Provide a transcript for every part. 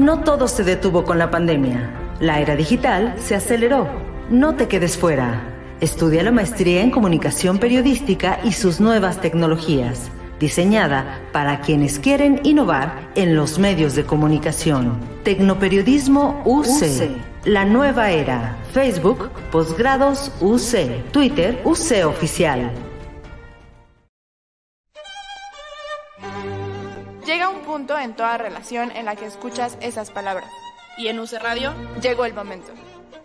No todo se detuvo con la pandemia. La era digital se aceleró. No te quedes fuera. Estudia la maestría en comunicación periodística y sus nuevas tecnologías, diseñada para quienes quieren innovar en los medios de comunicación. Tecnoperiodismo UC. La nueva era. Facebook, Posgrados UC. Twitter, UC Oficial. Punto en toda relación en la que escuchas esas palabras. Y en UC Radio llegó el momento.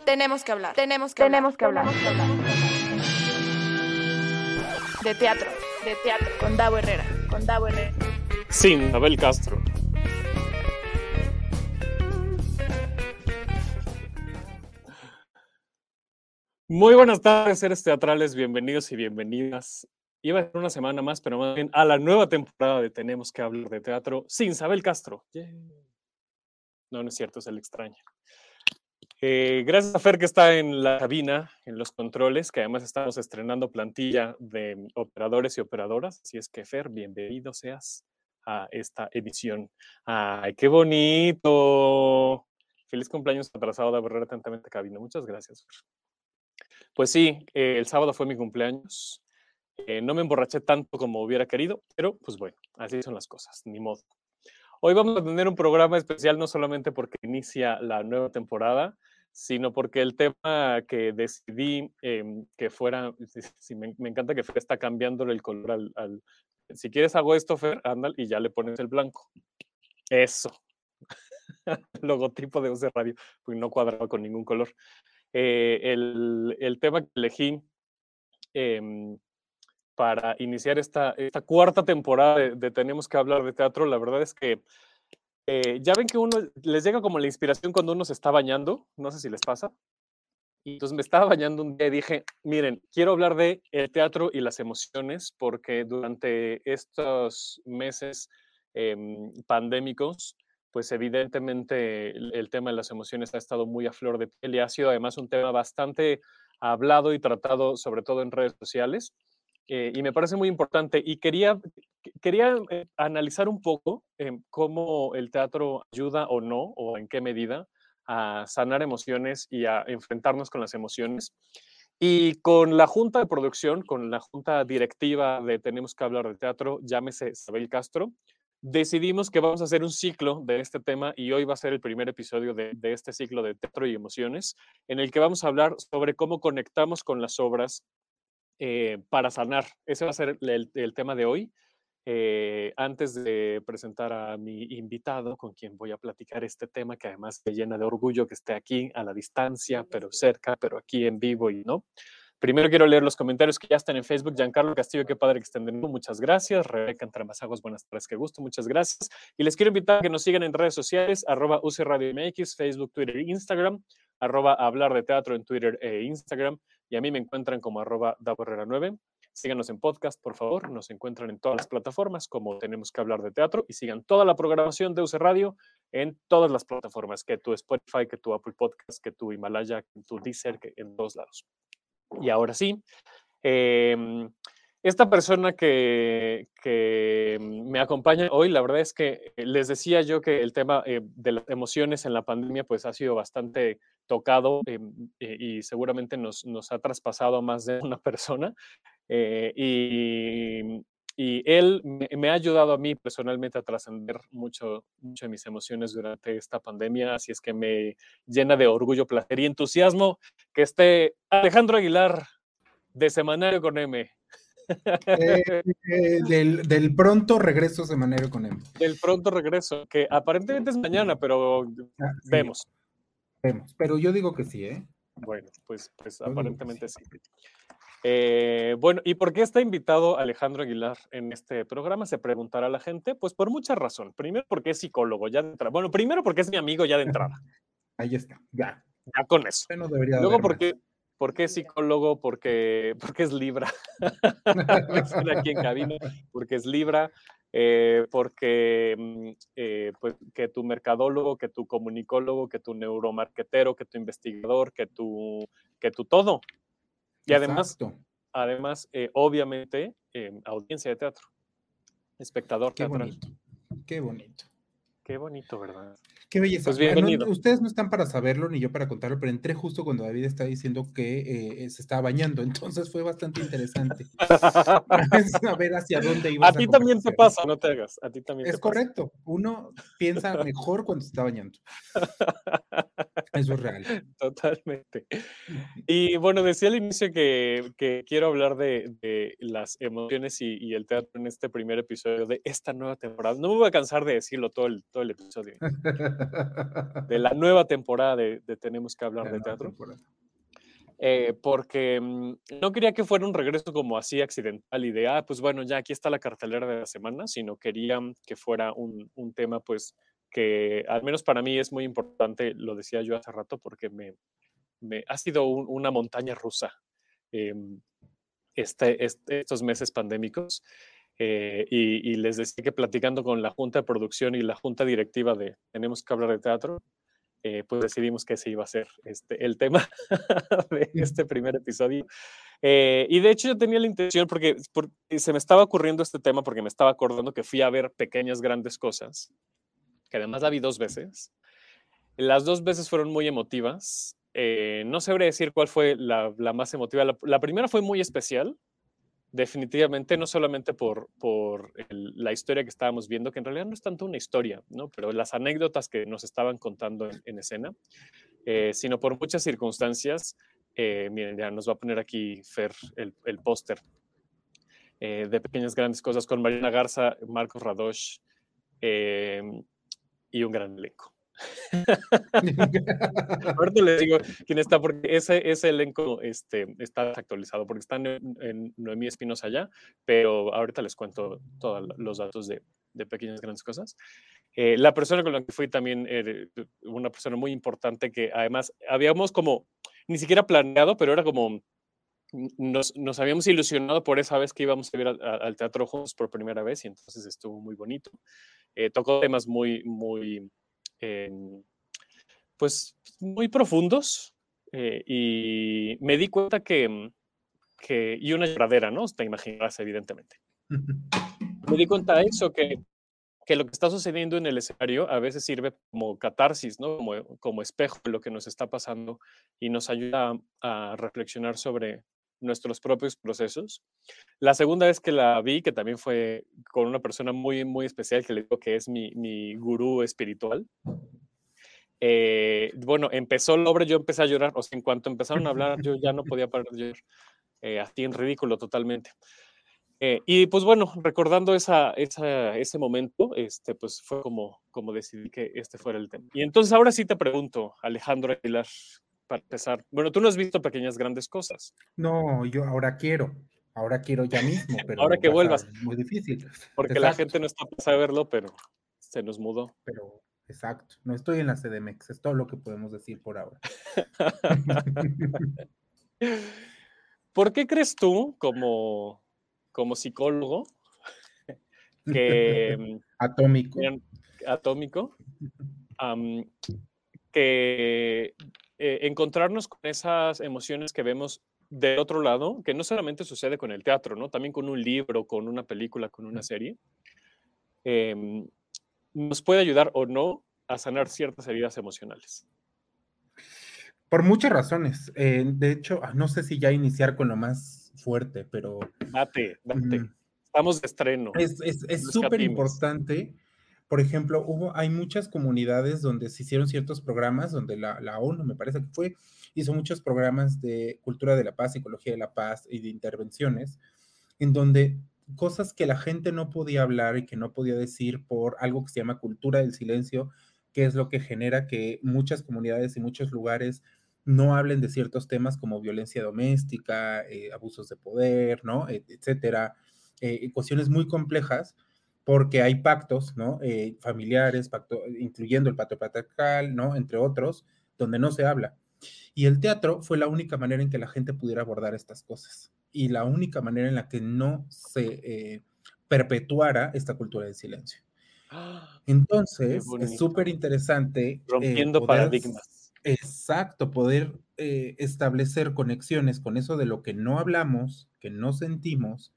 Tenemos que hablar. Tenemos que tenemos hablar. Que hablar. De teatro, de teatro con Davo Herrera, con Davo Herrera. Sin Abel Castro. Muy buenas tardes, seres teatrales, bienvenidos y bienvenidas Iba a ser una semana más, pero más bien a la nueva temporada de Tenemos que hablar de teatro sin Isabel Castro. No, no es cierto, es el extraño. Eh, gracias a Fer que está en la cabina, en los controles, que además estamos estrenando plantilla de operadores y operadoras. Así es que Fer, bienvenido seas a esta edición. ¡Ay, qué bonito! Feliz cumpleaños atrasado de haber atentamente cabina. Muchas gracias, Fer. Pues sí, eh, el sábado fue mi cumpleaños. Eh, no me emborraché tanto como hubiera querido, pero pues bueno, así son las cosas, ni modo. Hoy vamos a tener un programa especial no solamente porque inicia la nueva temporada, sino porque el tema que decidí em, que fuera, sí, me, encanta que Fer está cambiándole el color al, si quieres hago esto, Fer, y ya le pones el blanco. Eso. Logotipo de UC Radio, pues no cuadraba con ningún color. Eh, el, tema que elegí eh, para iniciar esta, esta cuarta temporada de, Tenemos que hablar de teatro. La verdad es que eh, ya ven que uno les llega como la inspiración cuando uno se está bañando, no sé si les pasa. Y entonces me estaba bañando un día y dije, miren, quiero hablar de el teatro y las emociones porque durante estos meses em, pandémicos, pues evidentemente el, el, tema de las emociones ha estado muy a flor de piel y ha sido además un tema bastante hablado y tratado sobre todo en redes sociales. Eh, y me parece muy importante. Y quería, quería eh, analizar un poco eh, cómo el teatro ayuda o no, o en qué medida, a sanar emociones y a enfrentarnos con las emociones. Y con la junta de producción, con la junta directiva de Tenemos que hablar de teatro, llámese Isabel Castro, decidimos que vamos a hacer un ciclo de este tema y hoy va a ser el primer episodio de, de, este ciclo de teatro y emociones, en el que vamos a hablar sobre cómo conectamos con las obras eh, para sanar. Ese va a ser el, tema de hoy. Eh, antes de presentar a mi invitado, con quien voy a platicar este tema, que además me llena de orgullo que esté aquí a la distancia, pero cerca, pero aquí en vivo y no. Primero quiero leer los comentarios que ya están en Facebook. Giancarlo Castillo, qué padre que estén de nuevo. Muchas gracias. Rebeca Entramazagos, buenas tardes, qué gusto. Muchas gracias. Y les quiero invitar a que nos sigan en redes sociales, arroba UC Radio MX, Facebook, Twitter e Instagram, arroba hablar de teatro en Twitter e Instagram y a mí me encuentran como arroba 9 Síganos en podcast, por favor. Nos encuentran en todas las plataformas como Tenemos que hablar de teatro y sigan toda la programación de UC Radio en todas las plataformas, que tu Spotify, que tu Apple Podcast, que tu Himalaya, que tu Deezer, que en todos lados. Y ahora sí, eh, esta persona que, me acompaña hoy, la verdad es que eh, les decía yo que el tema eh, de las emociones en la pandemia pues ha sido bastante tocado eh, y seguramente nos, ha traspasado a más de una persona. y, él me, ha ayudado a mí personalmente a trascender mucho, mucho de mis emociones durante esta pandemia, así es que me llena de orgullo, placer y entusiasmo que esté Alejandro Aguilar de Semanario con M. Eh, eh, del, pronto regreso semanario con él. Del pronto regreso, que aparentemente es mañana, pero ah, vemos. Vemos, pero yo digo que sí, ¿eh? Bueno, pues, pues aparentemente sí. Eh, bueno, ¿y por qué está invitado Alejandro Aguilar en este programa? Se preguntará la gente. Pues por muchas razones. Primero porque es psicólogo, ya de entrada. Bueno, primero porque es mi amigo ya de entrada. Ahí está, ya. Ya con eso. Luego porque, ¿Por qué psicólogo? Porque, porque es Libra. aquí en cabina, porque es Libra. Eh, porque mm, eh, pues, que tu mercadólogo, que tu comunicólogo, que tu neuromarquetero, que tu investigador, que tu, que tu todo. Y además, además eh, obviamente, audiencia de teatro, espectador Qué Bonito. Qué bonito. Qué bonito, ¿verdad? Qué belleza. Pues bienvenido. ustedes no están para saberlo ni yo para contarlo, pero entré justo cuando David está diciendo que eh, se estaba bañando, entonces fue bastante interesante. a ver hacia dónde iba. A ti también te pasa, no te hagas. A ti también. Es correcto. Uno piensa mejor cuando se está bañando. Eso es real. Totalmente. Y bueno, decía al inicio que, quiero hablar de, las emociones y, el teatro en este primer episodio de esta nueva temporada. No me voy a cansar de decirlo todo el, todo el episodio. de la nueva temporada de, Tenemos que hablar de teatro. Eh, porque mm, no quería que fuera un regreso como así accidental y de, ah, pues bueno, ya aquí está la cartelera de la semana, sino quería que fuera un, un tema pues que al menos para mí es muy importante, lo decía yo hace rato, porque me, me ha sido una montaña rusa em, este, este, estos meses pandémicos. Eh, y, les decía que platicando con la junta de producción y la junta directiva de Tenemos que hablar de teatro, eh, pues decidimos que ese iba a ser este, el tema de este primer episodio. Eh, y de hecho yo tenía la intención, porque, porque, se me estaba ocurriendo este tema, porque me estaba acordando que fui a ver pequeñas, grandes cosas que además la vi dos veces. Las dos veces fueron muy emotivas. Eh, no sabré decir cuál fue la, más emotiva. La, primera fue muy especial, definitivamente, no solamente por, por la historia que estábamos viendo, que en realidad no es tanto una historia, ¿no? pero las anécdotas que nos estaban contando en, escena, eh, sino por muchas circunstancias. Eh, miren, ya nos va a poner aquí Fer el, el póster de Pequeñas Grandes Cosas con Mariana Garza, Marcos Radosh, y un gran elenco. Ahorita les digo quién está, porque ese, ese elenco este, está actualizado, porque están en, Noemí Espinosa allá, pero ahorita les cuento todos los datos de, de pequeñas grandes cosas. Eh, la persona con la que fui también era una persona muy importante que además habíamos como, ni siquiera planeado, pero era como, nos, nos habíamos ilusionado por esa vez que íbamos a ir al teatro juntos por primera vez y entonces estuvo muy bonito. Eh, tocó temas muy, muy, em, pues, muy profundos eh, y me di cuenta que, que, y una lloradera, ¿no? Te imaginas, evidentemente. me di cuenta de eso, que, que, lo que está sucediendo en el escenario a veces sirve como catarsis, ¿no? Como, como espejo de lo que nos está pasando y nos ayuda a reflexionar sobre, nuestros propios procesos. La segunda vez que la vi, que también fue con una persona muy, muy especial, que le digo que es mi, mi gurú espiritual. Eh, bueno, empezó la obra, yo empecé a llorar, o sea, en cuanto empezaron a hablar, yo ya no podía parar de llorar, eh, así en ridículo totalmente. Eh, y pues bueno, recordando esa, esa, ese momento, este, pues fue como, como decidí que este fuera el tema. Y entonces ahora sí te pregunto, Alejandro Aguilar, para empezar. Bueno, tú no has visto pequeñas grandes cosas. No, yo ahora quiero. Ahora quiero ya mismo, pero ahora que vuelvas. Muy difícil. Porque la gente no está para verlo, pero se nos mudó. Pero exacto, no estoy en la CDMX, es todo lo que podemos decir por ahora. ¿Por qué crees tú, como, como psicólogo, que... atómico. Atómico. que eh, encontrarnos con esas emociones que vemos del otro lado, que no solamente sucede con el teatro, ¿no? También con un libro, con una película, con una serie, em, nos puede ayudar o no a sanar ciertas heridas emocionales. Por muchas razones. Eh, de hecho, ah, no sé si ya iniciar con lo más fuerte, pero... Date, date. Estamos de estreno. Es súper importante por ejemplo, hubo, hay muchas comunidades donde se hicieron ciertos programas, donde la, ONU, me parece que fue, hizo muchos programas de cultura de la paz, psicología de la paz y de intervenciones, en donde cosas que la gente no podía hablar y que no podía decir por algo que se llama cultura del silencio, que es lo que genera que muchas comunidades y muchos lugares no hablen de ciertos temas como violencia doméstica, eh, abusos de poder, ¿no? etcétera, eh, cuestiones muy complejas porque hay pactos, ¿no? Eh, familiares, pacto, incluyendo el pacto patriarcal, ¿no? Entre otros, donde no se habla. Y el teatro fue la única manera en que la gente pudiera abordar estas cosas y la única manera en la que no se eh, perpetuara esta cultura del silencio. ¡Ah! Entonces, es súper interesante. Eh, Rompiendo paradigmas. Exacto, poder establecer conexiones con eso de lo que no hablamos, que no sentimos,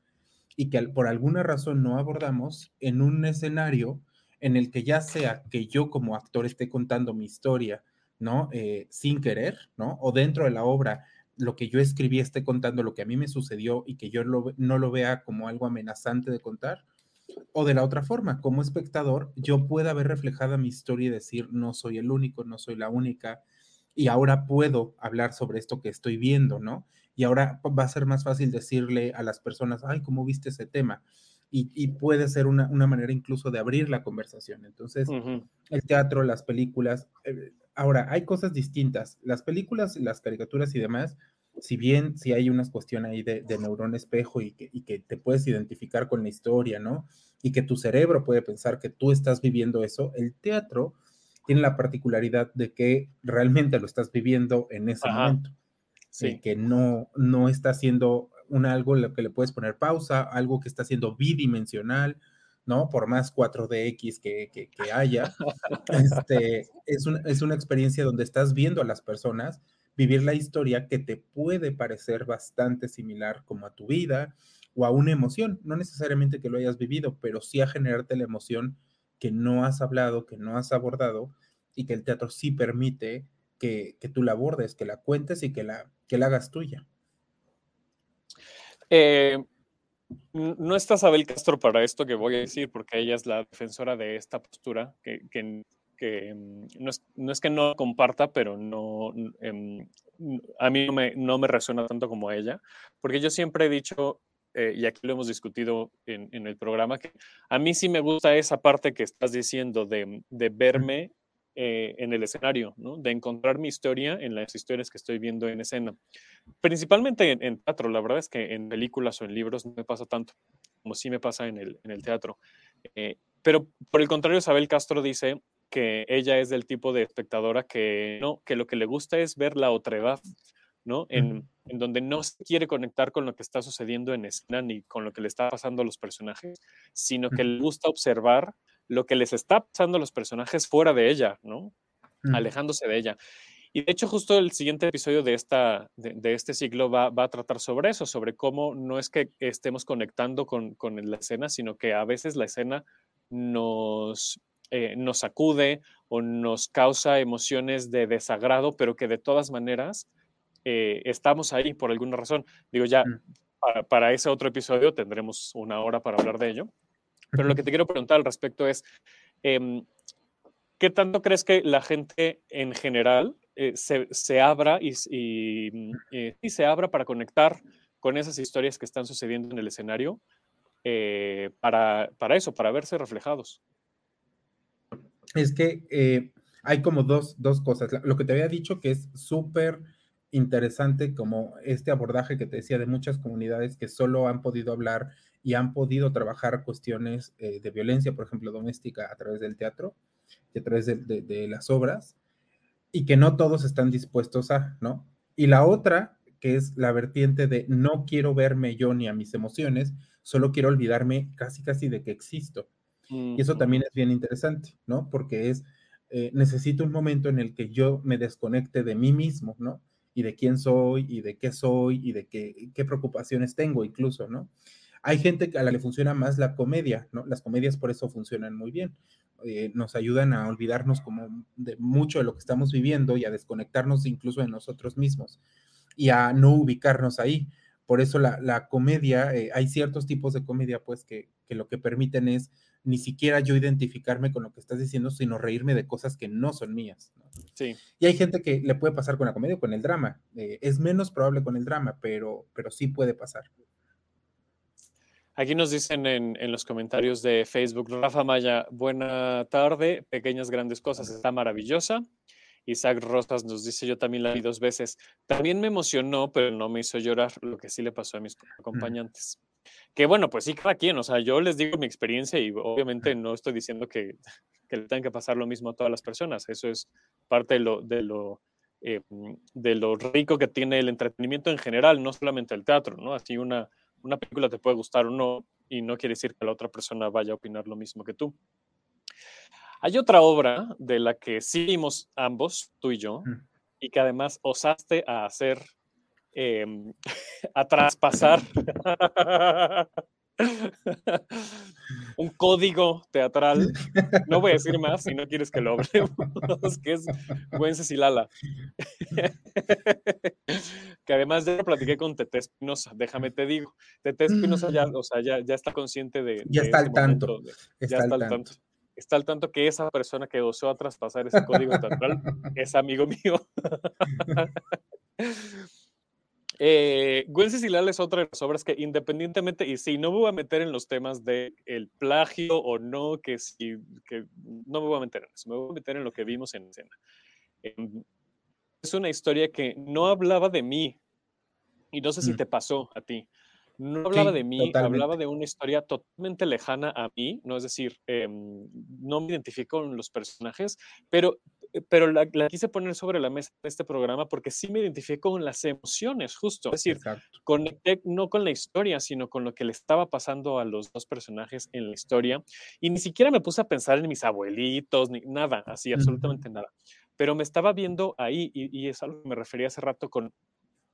y que por alguna razón no abordamos en un escenario en el que ya sea que yo como actor esté contando mi historia, ¿no? Eh, sin querer, ¿no? O dentro de la obra, lo que yo escribí esté contando lo que a mí me sucedió y que yo no lo vea como algo amenazante de contar. O de la otra forma, como espectador, yo pueda ver reflejada mi historia y decir, no soy el único, no soy la única, y ahora puedo hablar sobre esto que estoy viendo, ¿no? Y ahora va a ser más fácil decirle a las personas, ay, ¿cómo viste ese tema? y, puede ser una, manera incluso de abrir la conversación. Entonces, el teatro, las películas, eh, ahora hay cosas distintas. Las películas, las caricaturas y demás, si bien si hay una cuestión ahí de, de neurón espejo y que, y que, te puedes identificar con la historia, ¿no? Y que tu cerebro puede pensar que tú estás viviendo eso, el teatro tiene la particularidad de que realmente lo estás viviendo en ese momento. Sí. que no, no está siendo un algo lo que le puedes poner pausa, algo que está siendo bidimensional, ¿no? Por más 4DX que, que, que haya. Este, es, es una experiencia donde estás viendo a las personas vivir la historia que te puede parecer bastante similar como a tu vida o a una emoción, no necesariamente que lo hayas vivido, pero sí a generarte la emoción que no has hablado, que no has abordado y que el teatro sí permite que, que tú la abordes, que la cuentes y que la, que la hagas tuya. Eh, no está Sabel Castro para esto que voy a decir, porque ella es la defensora de esta postura, que, mm, no, es, que no comparta, pero no, em, a mí no me, resuena tanto como a ella, porque yo siempre he dicho, eh, y aquí lo hemos discutido en, el programa, que a mí sí me gusta esa parte que estás diciendo de, de verme eh, en el escenario, ¿no? de encontrar mi historia en las historias que estoy viendo en escena. Principalmente en, teatro, la verdad es que en películas o en libros no me pasa tanto como sí me pasa en el, en el teatro. Eh, pero por el contrario, Isabel Castro dice que ella es del tipo de espectadora que, no, que lo que le gusta es ver la otredad, ¿no? En, en, donde no se quiere conectar con lo que está sucediendo en escena ni con lo que le está pasando a los personajes, sino que le gusta observar lo que les está pasando a los personajes fuera de ella, ¿no? Alejándose de ella. Y de hecho, justo el siguiente episodio de, esta, de, este ciclo va, a tratar sobre eso, sobre cómo no es que estemos conectando con, la escena, sino que a veces la escena nos, eh, nos sacude o nos causa emociones de desagrado, pero que de todas maneras eh, estamos ahí por alguna razón. Digo, ya para, para, ese otro episodio tendremos una hora para hablar de ello. Pero lo que te quiero preguntar al respecto es, em, ¿qué tanto crees que la gente en general eh, se, abra y, mm, eh, y, se abra para conectar con esas historias que están sucediendo en el escenario eh, para, para, eso, para verse reflejados? Es que hay como dos, dos cosas. Lo que te había dicho que es súper interesante como este abordaje que te decía de muchas comunidades que solo han podido hablar y han podido trabajar cuestiones eh, de violencia, por ejemplo, doméstica a través del teatro y a través de, las obras, y que no todos están dispuestos a, ¿no? Y la otra, que es la vertiente de no quiero verme yo ni a mis emociones, solo quiero olvidarme casi, casi de que existo. Y eso también es bien interesante, ¿no? Porque es, eh, necesito un momento en el que yo me desconecte de mí mismo, ¿no? Y de quién soy, y de qué soy, y de qué, qué preocupaciones tengo incluso, ¿no? Hay gente a la que le funciona más la comedia, ¿no? Las comedias por eso funcionan muy bien. Eh, nos ayudan a olvidarnos como de mucho de lo que estamos viviendo y a desconectarnos incluso de nosotros mismos y a no ubicarnos ahí. Por eso la, comedia, eh, hay ciertos tipos de comedia pues que, lo que permiten es ni siquiera yo identificarme con lo que estás diciendo, sino reírme de cosas que no son mías. Sí. Y hay gente que le puede pasar con la comedia o con el drama. Eh, es menos probable con el drama, pero, pero sí puede pasar. Aquí nos dicen en, los comentarios de Facebook, Rafa Maya, buena tarde, pequeñas grandes cosas, está maravillosa. Isaac Rosas nos dice, yo también la vi dos veces. También me emocionó, pero no me hizo llorar, lo que sí le pasó a mis acompañantes. Que bueno, pues sí, cada quien, o sea, yo les digo mi experiencia y obviamente no estoy diciendo que, que le tengan que pasar lo mismo a todas las personas. Eso es parte de lo, de lo, eh, de lo rico que tiene el entretenimiento en general, no solamente el teatro, ¿no? Así una una película te puede gustar o no, y no quiere decir que la otra persona vaya a opinar lo mismo que tú. Hay otra obra de la que sí vimos ambos, tú y yo, y que además osaste a hacer, em, a traspasar un código teatral. No voy a decir más si no quieres que lo hablemos, que es Gwen Cecilala. que además ya lo platiqué con Tete Espinosa, déjame te digo. Tete Espinosa ya, o sea, ya, ya está consciente de. Ya está al tanto. ya está al tanto. Está al tanto que esa persona que osó a traspasar ese código teatral es amigo mío. Eh, Gwen Cecilal es otra de las obras que independientemente, y sí, no me voy a meter en los temas de el plagio o no, que sí, que no me voy a meter en eso, me voy a meter en lo que vimos en escena. Em, es una historia que no hablaba de mí, y no sé si te pasó a ti. No hablaba de mí, hablaba de una historia totalmente lejana a mí, ¿no? Es decir, em, no me identifico con los personajes, pero eh, pero la, quise poner sobre la mesa en este programa porque sí me identifiqué con las emociones, justo. Es decir, conecté no con la historia, sino con lo que le estaba pasando a los dos personajes en la historia. Y ni siquiera me puse a pensar en mis abuelitos, ni nada, así, absolutamente nada. Pero me estaba viendo ahí, y, y es algo que me refería hace rato con,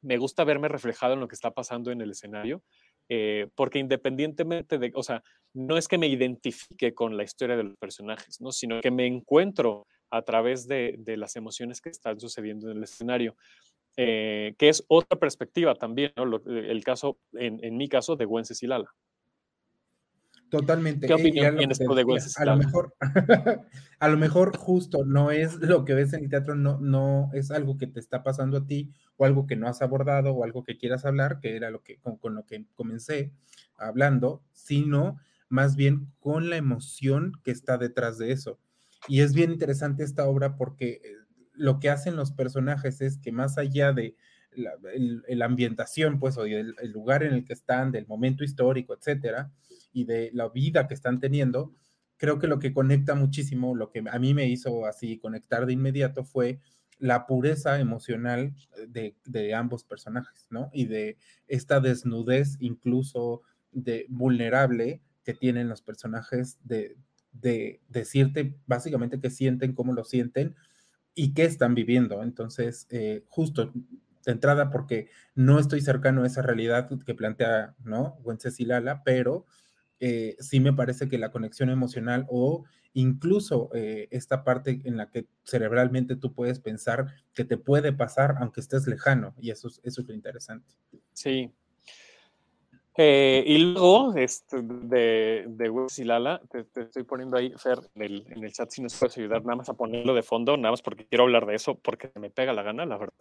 me gusta verme reflejado en lo que está pasando en el escenario. Eh, porque independientemente de, o sea, no es que me identifique con la historia de los personajes, ¿no? sino que me encuentro a través de, las emociones que están sucediendo en el escenario. Eh, que es otra perspectiva también, el caso, en, mi caso, de Gwen Cecilala. Totalmente. ¿Qué eh, opinión tienes tú de A lo mejor, a lo mejor justo no es lo que ves en el teatro, no, no es algo que te está pasando a ti o algo que no has abordado o algo que quieras hablar, que era lo que con, con lo que comencé hablando, sino más bien con la emoción que está detrás de eso. Y es bien interesante esta obra porque eh, lo que hacen los personajes es que más allá de la, ambientación, pues, o del el lugar en el que están, del momento histórico, etcétera, y de la vida que están teniendo, creo que lo que conecta muchísimo, lo que a mí me hizo así conectar de inmediato fue la pureza emocional de, de ambos personajes, ¿no? Y de esta desnudez incluso de vulnerable que tienen los personajes de, de decirte básicamente qué sienten, cómo lo sienten y qué están viviendo. Entonces, eh, justo de entrada, porque no estoy cercano a esa realidad que plantea, ¿no? Wencesilala, pero eh, sí me parece que la conexión emocional o incluso eh, esta parte en la que cerebralmente tú puedes pensar que te puede pasar aunque estés lejano, y eso, eso es interesante. Sí, eh, y luego, este, de, de y Lala, te, estoy poniendo ahí, Fer, en el, en el, chat si nos puedes ayudar nada más a ponerlo de fondo, nada más porque quiero hablar de eso, porque me pega la gana, la verdad.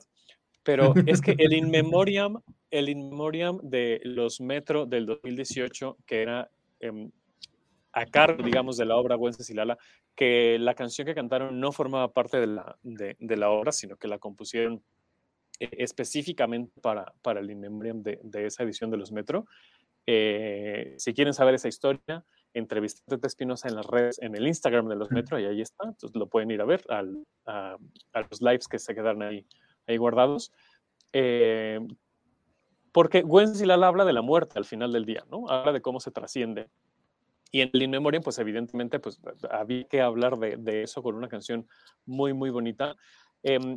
Pero es que el In Memoriam, el In Memoriam de los Metro del 2018, que era em, a cargo, digamos, de la obra y Lala, que la canción que cantaron no formaba parte de la, de, de la obra, sino que la compusieron eh, específicamente para, para el In Memoriam de, de, esa edición de los Metro. Eh, si quieren saber esa historia, entrevisté a Espinosa en las redes, en el Instagram de los Metro, y ahí está. Entonces lo pueden ir a ver al, a, los lives que se quedaron ahí, ahí guardados. Eh, porque Gwen Silala habla de la muerte al final del día, ¿no? Habla de cómo se trasciende. Y en el In Memoriam, pues evidentemente, pues había que hablar de, de eso con una canción muy, muy bonita. Eh,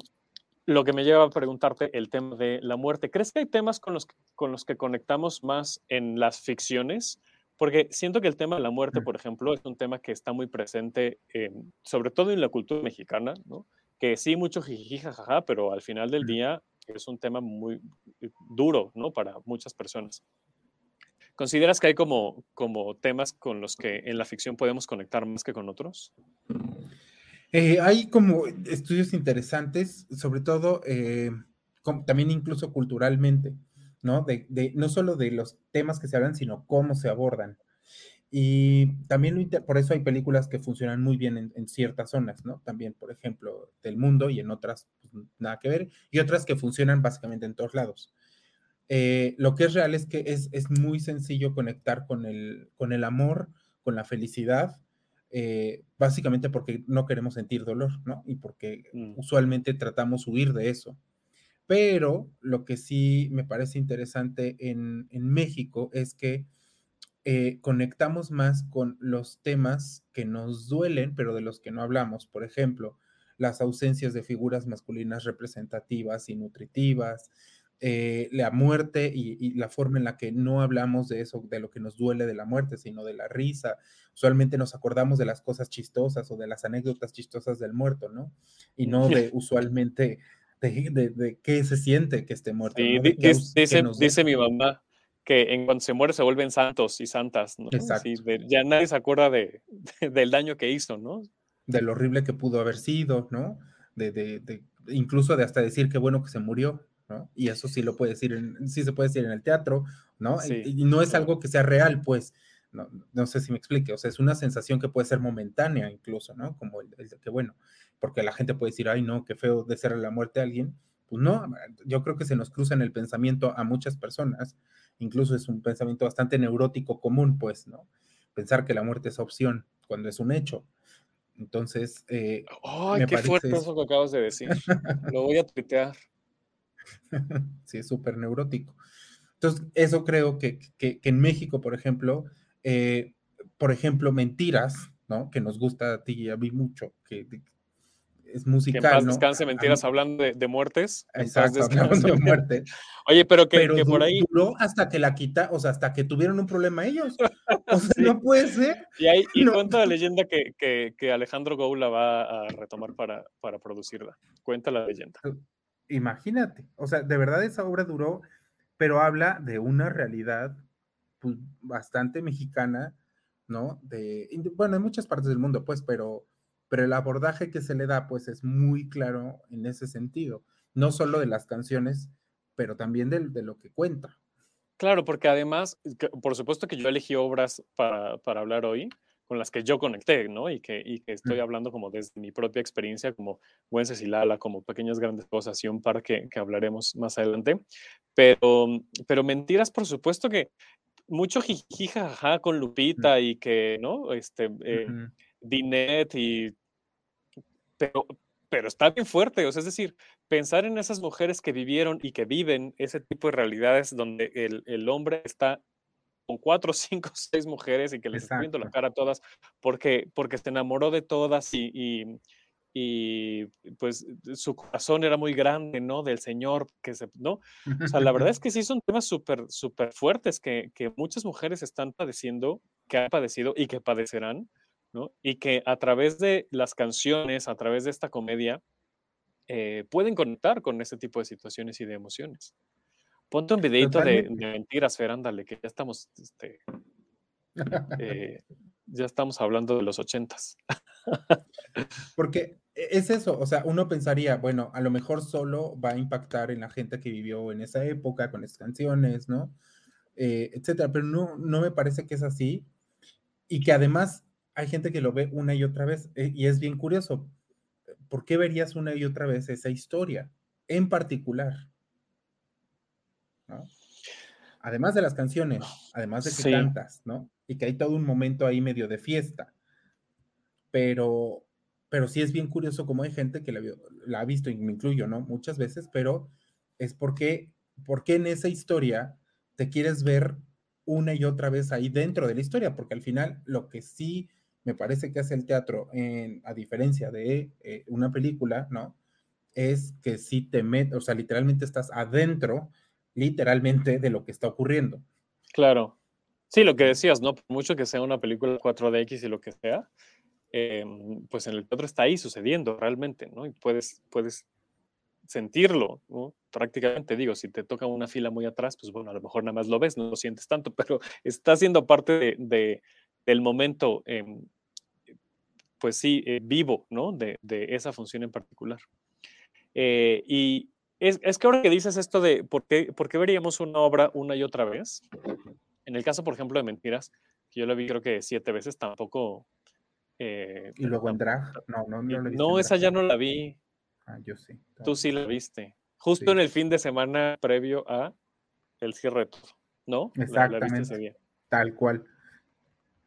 lo que me lleva a preguntarte el tema de la muerte. ¿Crees que hay temas con los que, con los que conectamos más en las ficciones? Porque siento que el tema de la muerte, por ejemplo, es un tema que está muy presente, sobre todo en la cultura mexicana, ¿no? que sí, mucho jiji, jajaja, pero al final del día es un tema muy eh, duro ¿no? para muchas personas. ¿Consideras que hay como, como temas con los que en la ficción podemos conectar más que con otros? Eh, hay como estudios interesantes, sobre todo eh, también incluso culturalmente, ¿no? De, no solo de los temas que se hablan, sino cómo se abordan. Y también por eso hay películas que funcionan muy bien en, ciertas zonas, ¿no? También, por ejemplo, del mundo y en otras pues, nada que ver, y otras que funcionan básicamente en todos lados. Eh, lo que es real es que es, es, muy sencillo conectar con el, con el amor, con la felicidad, eh, básicamente porque no queremos sentir dolor, ¿no? Y porque mm. usualmente tratamos huir de eso. Pero lo que sí me parece interesante en, México es que eh, conectamos más con los temas que nos duelen, pero de los que no hablamos. Por ejemplo, las ausencias de figuras masculinas representativas y nutritivas, eh, la muerte y, la forma en la que no hablamos de eso, de lo que nos duele de la muerte, sino de la risa. Usualmente nos acordamos de las cosas chistosas o de las anécdotas chistosas del muerto, ¿no? Y no de usualmente de, qué se siente que esté muerto. dice, mi mamá que en cuanto se muere se vuelven santos y santas, ¿no? ya nadie se acuerda de, del daño que hizo, ¿no? De lo horrible que pudo haber sido, ¿no? De, incluso de hasta decir que bueno que se murió, ¿no? Y eso sí lo puede decir, en, sí se puede decir en el teatro, ¿no? y, no es algo que sea real, pues, no, no, sé si me explique, o sea, es una sensación que puede ser momentánea incluso, ¿no? Como el, de que, bueno, porque la gente puede decir, ay, no, qué feo de ser la muerte a alguien. Pues no, yo creo que se nos cruza en el pensamiento a muchas personas, incluso es un pensamiento bastante neurótico común, pues, ¿no? Pensar que la muerte es opción cuando es un hecho. Entonces, eh, ¡ay, qué fuerte eso que acabas de decir! Lo voy a tuitear. sí, es súper neurótico. Entonces, eso creo que, que, en México, por ejemplo, eh, por ejemplo, mentiras, ¿no? Que nos gusta a ti y a mí mucho, que, es musical. Que en paz descanse mentiras hablando de, muertes. Exacto, hablando de muerte. Oye, pero que, por ahí. Duró hasta que la quita, o sea, hasta que tuvieron un problema ellos. O sea, no puede ser. Y, hay, y cuenta la leyenda que, que, Alejandro Goula va a retomar para, para producirla. Cuenta la leyenda. Imagínate, o sea, de verdad esa obra duró, pero habla de una realidad pues, bastante mexicana, ¿no? De, bueno, en muchas partes del mundo, pues, pero pero el abordaje que se le da pues es muy claro en ese sentido, no solo de las canciones, pero también de, lo que cuenta. Claro, porque además, por supuesto que yo elegí obras para, hablar hoy con las que yo conecté, ¿no? Y que, y que estoy hablando como desde mi propia experiencia, como Güences y Lala, como Pequeñas Grandes Cosas y un par que, hablaremos más adelante. Pero, pero mentiras, por supuesto que mucho jijija con Lupita y que, ¿no? Este, eh, Dinet y... Pero, pero está bien fuerte, o sea, es decir, pensar en esas mujeres que vivieron y que viven ese tipo de realidades donde el, el hombre está con cuatro, cinco, seis mujeres y que les está viendo la cara a todas porque, porque se enamoró de todas y, y, y, pues su corazón era muy grande, ¿no? Del Señor, que se, ¿no? O sea, la verdad es que sí son temas súper, súper fuertes que, que muchas mujeres están padeciendo, que han padecido y que padecerán y que a través de las canciones, a través de esta comedia, eh, pueden conectar con ese tipo de situaciones y de emociones. Ponte un videito de, mentiras, Fer, ándale, que ya estamos, este, eh, ya estamos hablando de los ochentas. Porque e, es eso, o sea, uno pensaría, bueno, a lo mejor solo va a impactar en la gente que vivió en esa época con las canciones, ¿no? Eh, etcétera, pero no, no me parece que es así y que además hay gente que lo ve una y otra vez eh, y es bien curioso. ¿Por qué verías una y otra vez esa historia en particular? Además de las canciones, además de que cantas, ¿no? Y que hay todo un momento ahí medio de fiesta. Pero, pero sí es bien curioso como hay gente que la, ha visto, y me incluyo, ¿no? Muchas veces, pero es porque, porque en esa historia te quieres ver una y otra vez ahí dentro de la historia, porque al final lo que sí me parece que hace el teatro, en, a diferencia de eh, una película, ¿no? Es que si te metes, o sea, literalmente estás adentro, literalmente, de lo que está ocurriendo. Claro. Sí, lo que decías, ¿no? Por mucho que sea una película 4DX y lo que sea, em, pues en el teatro está ahí sucediendo realmente, ¿no? Y puedes, puedes sentirlo, ¿no? Prácticamente digo, si te toca una fila muy atrás, pues bueno, a lo mejor nada más lo ves, no lo sientes tanto, pero está siendo parte de, del momento em, pues sí, eh, vivo, ¿no? De, esa función en particular. Eh, y es, que ahora que dices esto de por qué, por qué veríamos una obra una y otra vez, en el caso, por ejemplo, de Mentiras, que yo la vi creo que siete veces, tampoco... Eh, ¿Y luego en drag? No, no, no la No, esa ya no la vi. Ah, yo sí. Tú sí la viste. Justo en el fin de semana previo a el cierre de todo, ¿no? Exactamente. Tal cual.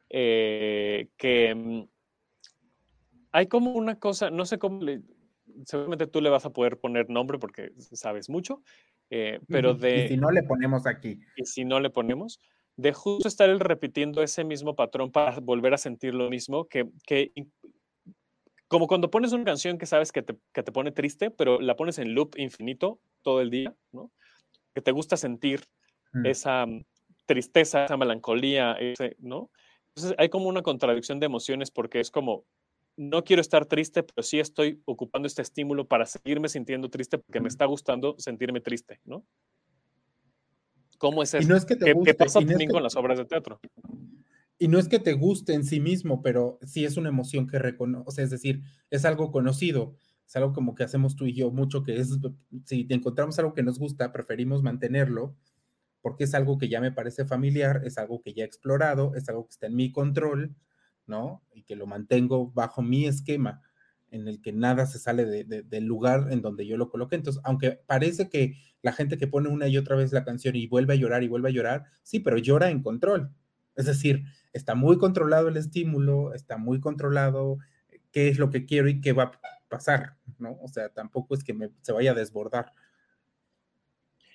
que mm, hay como una cosa, no sé cómo, seguramente tú le vas a poder poner nombre porque sabes mucho, eh, pero de... Y si no le ponemos aquí. Y si no le ponemos, de justo estar repitiendo ese mismo patrón para volver a sentir lo mismo, que, que como cuando pones una canción que sabes que te, que te, pone triste, pero la pones en loop infinito todo el día, ¿no? que te gusta sentir mm. esa mm, tristeza, esa melancolía, ese, ¿no? Entonces hay como una contradicción de emociones porque es como, no quiero estar triste, pero sí estoy ocupando este estímulo para seguirme sintiendo triste porque me está gustando sentirme triste, ¿no? ¿Cómo es eso? Y no es que te ¿Qué, pasa también con las obras de teatro? Y no es que te guste en sí mismo, pero sí es una emoción que reconoce, es decir, es algo conocido, es algo como que hacemos tú y yo mucho, que es, si encontramos algo que nos gusta, preferimos mantenerlo, porque es algo que ya me parece familiar, es algo que ya he explorado, es algo que está en mi control, ¿no? Y que lo mantengo bajo mi esquema en el que nada se sale del lugar en donde yo lo coloqué. Entonces, aunque parece que la gente que pone una y otra vez la canción y vuelve a llorar y vuelve a llorar, sí, pero llora en control. Es decir, está muy controlado el estímulo, está muy controlado eh, qué es lo que quiero y qué va a pasar, ¿no? O sea, tampoco es que me, se vaya a desbordar.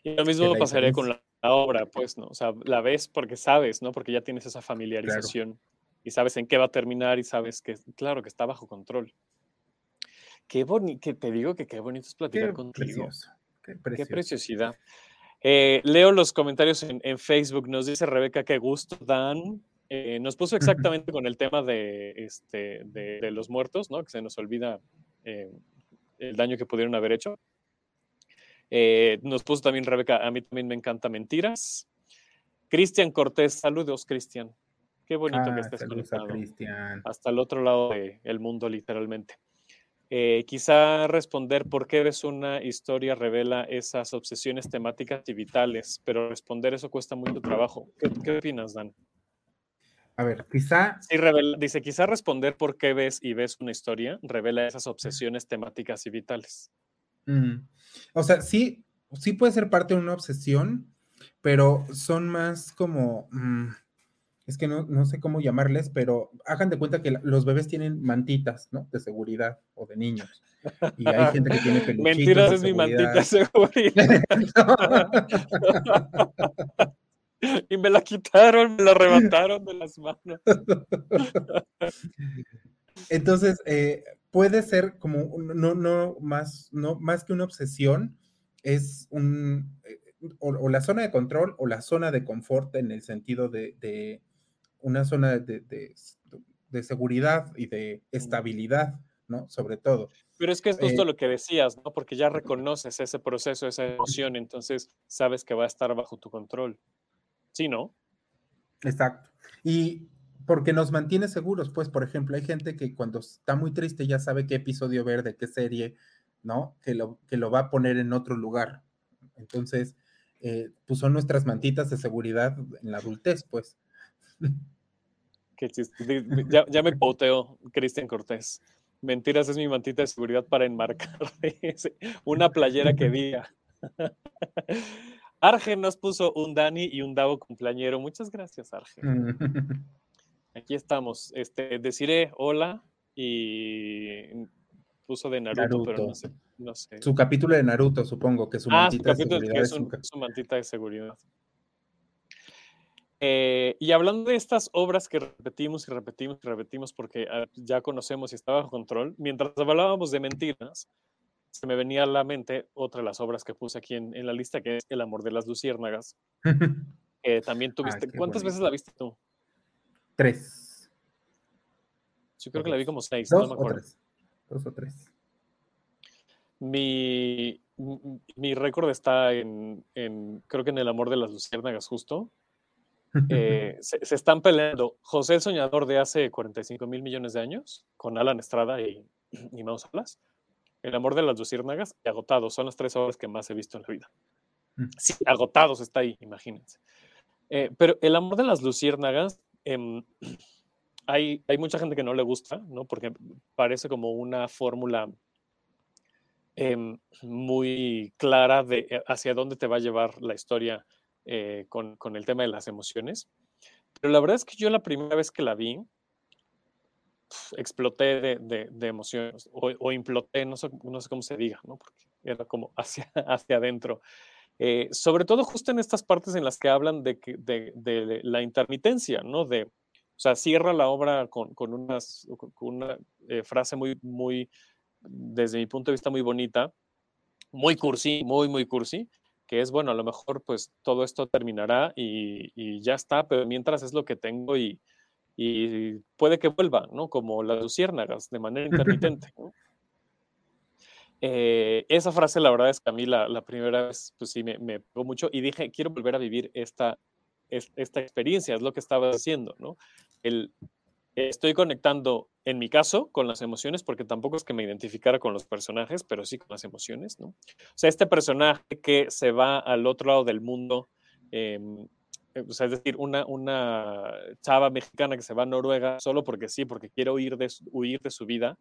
Y lo mismo pasaría con la, obra, pues, ¿no? O sea, la ves porque sabes, ¿no? Porque ya tienes esa familiarización y sabes en qué va a terminar y sabes que, claro, que está bajo control. Qué bonito, que te digo que qué bonito es platicar contigo. qué, preciosidad. Eh, leo los comentarios en, Facebook. Nos dice Rebeca, qué gusto, Dan. Eh, nos puso exactamente con el tema de, este, de, los muertos, ¿no? Que se nos olvida eh, el daño que pudieron haber hecho. nos puso también Rebeca, a mí también me encanta Mentiras. Cristian Cortés, saludos, Cristian. Qué bonito que ah, estés conectado. Hasta el otro lado del mundo, literalmente. Eh, quizá responder por qué eres una historia revela esas obsesiones temáticas y vitales, pero responder eso cuesta mucho trabajo. ¿Qué, opinas, Dan? A ver, quizá... Sí, dice, quizá responder por qué ves y ves una historia revela esas obsesiones temáticas y vitales. O sea, sí, sí puede ser parte de una obsesión, pero son más como... Mm, es que no, sé cómo llamarles, pero hagan de cuenta que los bebés tienen mantitas, ¿no? De seguridad o de niños. Y hay gente que tiene peluchitos Mentiras es mi mantita de seguridad. y me la quitaron, me la arrebataron de las manos. Entonces, eh, puede ser como, no, no, más, no, más que una obsesión, es un, eh, o, la zona de control o la zona de confort en el sentido de una zona de, seguridad y de estabilidad, ¿no? Sobre todo. Pero es que es justo eh lo que decías, ¿no? Porque ya reconoces ese proceso, esa emoción, entonces sabes que va a estar bajo tu control. ¿Sí, no? Exacto. Y porque nos mantiene seguros, pues, por ejemplo, hay gente que cuando está muy triste ya sabe qué episodio ver, de qué serie, ¿no? Que lo, que lo va a poner en otro lugar. Entonces, eh, pues son nuestras mantitas de seguridad en la adultez, pues. Qué chiste. Ya, me poteo, Cristian Cortés. Mentiras es mi mantita de seguridad para enmarcar una playera que diga. Argen nos puso un Dani y un Davo cumpleañero. Muchas gracias, Argen. Aquí estamos. Este, deciré hola y puso de Naruto, pero no sé, Su capítulo de Naruto, supongo, que su ah, su capítulo de es, su mantita de seguridad. Eh, y hablando de estas obras que repetimos y repetimos y repetimos porque ah, ya conocemos y está bajo control, mientras hablábamos de mentiras, se me venía a la mente otra de las obras que puse aquí en, la lista, que es El amor de las luciérnagas. también tuviste. ¿Cuántas veces la viste tú? Tres. Yo creo que la vi como seis, Dos no me acuerdo. O tres. Dos o tres. Mi, mi récord está en, en, creo que en El amor de las luciérnagas, justo. Eh, se, están peleando José el Soñador de hace 45 mil millones de años, con Alan Estrada y, y Maus Alas, El amor de las luciérnagas y Agotados. Son las tres obras que más he visto en la vida. Mm. Sí, Agotados está ahí, imagínense. Eh, pero El amor de las luciérnagas, em, hay, hay mucha gente que no le gusta, ¿no? Porque parece como una fórmula em, muy clara de eh, hacia dónde te va a llevar la historia eh, con, el tema de las emociones. Pero la verdad es que yo la primera vez que la vi, exploté de, emociones o, o, imploté, no sé, cómo se diga, ¿no? porque era como hacia, adentro. Eh, sobre todo justo en estas partes en las que hablan de, la intermitencia, ¿no? De, o sea, cierra la obra con una eh, frase muy, muy, desde mi punto de vista, muy bonita, muy cursi, muy, muy cursi, que es, bueno, a lo mejor pues todo esto terminará y, ya está, pero mientras es lo que tengo y, puede que vuelva, ¿no? Como las luciérnagas, de manera intermitente. Eh, esa frase, la verdad es que a mí la, primera vez, pues sí, me, me, pegó mucho y dije, quiero volver a vivir esta, esta experiencia, es lo que estaba haciendo, ¿no? El, estoy conectando, en mi caso, con las emociones, porque tampoco es que me identificara con los personajes, pero sí con las emociones, ¿no? O sea, este personaje que se va al otro lado del mundo, em, eh, o sea, es decir, una, una chava mexicana que se va a Noruega solo porque sí, porque quiere huir de, huir de su vida,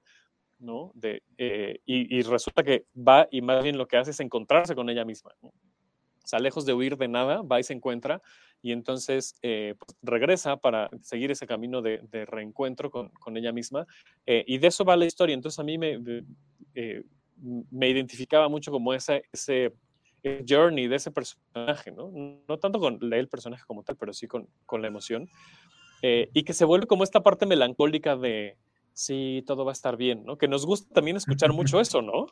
¿no? De, eh, y, resulta que va y más bien lo que hace es encontrarse con ella misma, ¿no? O sea, lejos de huir de nada, va y se encuentra y entonces eh, pues, regresa para seguir ese camino de, reencuentro con, ella misma. Eh, y de eso va la historia. Entonces a mí me, eh, me identificaba mucho como ese, ese journey de ese personaje, ¿no? No tanto con el personaje como tal, pero sí con, con la emoción. y que se vuelve como esta parte melancólica de, sí, todo va a estar bien, ¿no? Que nos gusta también escuchar mucho eso, ¿no?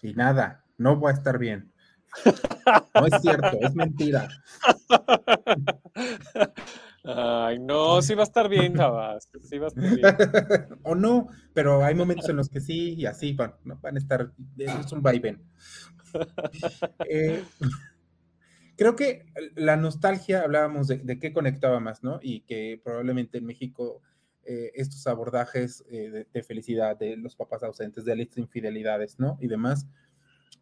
Y nada, no va a estar bien. No es cierto, es mentira. Ay, no, sí va a estar bien, Javas. Sí va a estar bien. o no, pero hay momentos en los que sí y así van, van a estar. Es un vaivén. Eh, creo que la nostalgia, hablábamos de, qué conectaba más, ¿no? Y que probablemente en México eh, estos abordajes eh, de, de, felicidad, de los papás ausentes, de las infidelidades, ¿no? Y demás,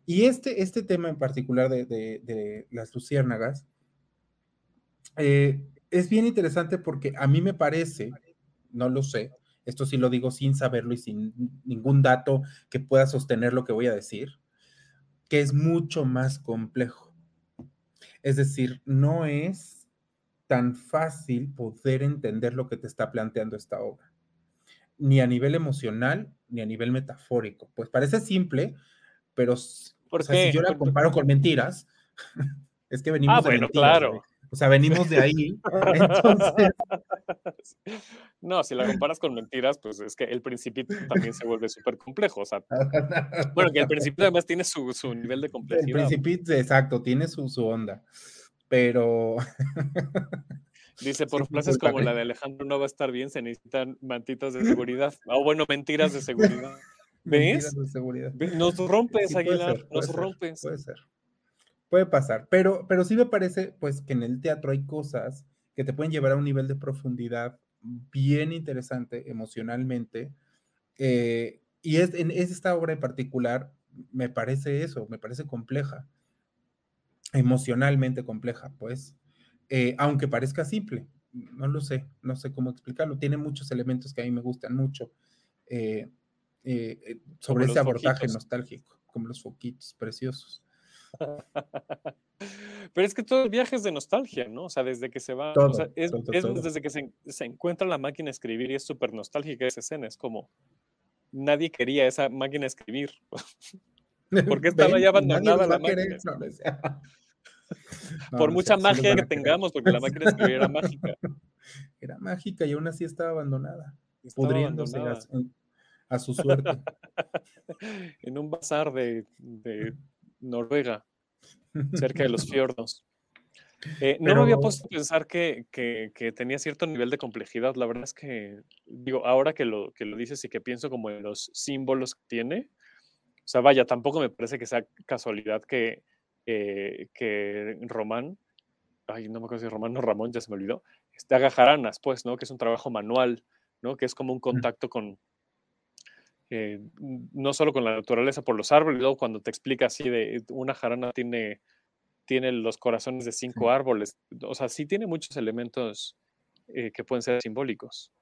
y este, este tema en particular de, las luciérnagas eh, es bien interesante porque a mí me parece, no lo sé, esto sí lo digo sin saberlo y sin ningún dato que pueda sostener lo que voy a decir, que es mucho más complejo. Es decir, no es tan fácil poder entender lo que te está planteando esta obra, ni a nivel emocional, ni a nivel metafórico. Pues parece simple, pero si yo la comparo con mentiras, es que venimos ah, bueno, claro. O sea, venimos de ahí. Entonces... No, si la comparas con mentiras, pues es que el principito también se vuelve súper complejo. O sea, bueno, que el principito además tiene su, su nivel de complejidad. El principito, exacto, tiene su, su onda. Pero. Dice, por frases como la de Alejandro no va a estar bien, se necesitan mantitas de seguridad. O bueno, mentiras de seguridad. ¿Ves? Nos rompes, Aguilar, nos rompes. Puede ser. Puede pasar, pero, pero sí me parece pues que en el teatro hay cosas que te pueden llevar a un nivel de profundidad bien interesante emocionalmente. Eh, y es, en esta obra en particular me parece eso, me parece compleja, emocionalmente compleja, pues, eh, aunque parezca simple, no lo sé, no sé cómo explicarlo, tiene muchos elementos que a mí me gustan mucho. Eh, eh, eh, sobre ese abordaje nostálgico, como los foquitos preciosos. Pero es que todo el viaje es de nostalgia, ¿no? O sea, desde que se va, es, desde que se, encuentra la máquina de escribir y es súper nostálgica esa escena, es como nadie quería esa máquina de escribir. Porque estaba ya abandonada la máquina. Por mucha magia que tengamos, porque la máquina de escribir era mágica. Era mágica y aún así estaba abandonada, pudriéndose a su suerte. en un bazar de, Noruega, cerca de los fiordos. Eh, no me había puesto a pensar que, tenía cierto nivel de complejidad. La verdad es que, digo, ahora que lo, que lo dices y que pienso como en los símbolos que tiene, o sea, vaya, tampoco me parece que sea casualidad que, que Román, ay, no me acuerdo si Román o Ramón, ya se me olvidó, este, haga jaranas, pues, ¿no? Que es un trabajo manual, ¿no? Que es como un contacto con, eh, no solo con la naturaleza por los árboles, luego cuando te explica así de una jarana tiene, tiene los corazones de cinco árboles, o sea, sí tiene muchos elementos eh, que pueden ser simbólicos.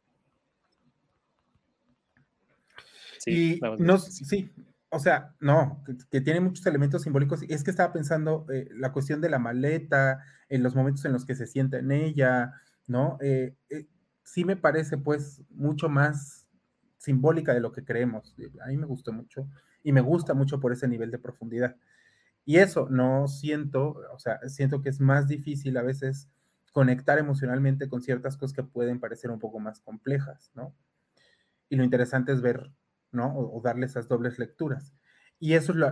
Sí, no, sí, o sea, no, que, tiene muchos elementos simbólicos. Es que estaba pensando eh, la cuestión de la maleta, en los momentos en los que se sienta en ella, ¿no? sí me parece pues mucho más simbólica de lo que creemos. A mí me gustó mucho y me gusta mucho por ese nivel de profundidad. Y eso no siento, o sea, siento que es más difícil a veces conectar emocionalmente con ciertas cosas que pueden parecer un poco más complejas, ¿no? Y lo interesante es ver, ¿no? O, darle esas dobles lecturas. Y eso es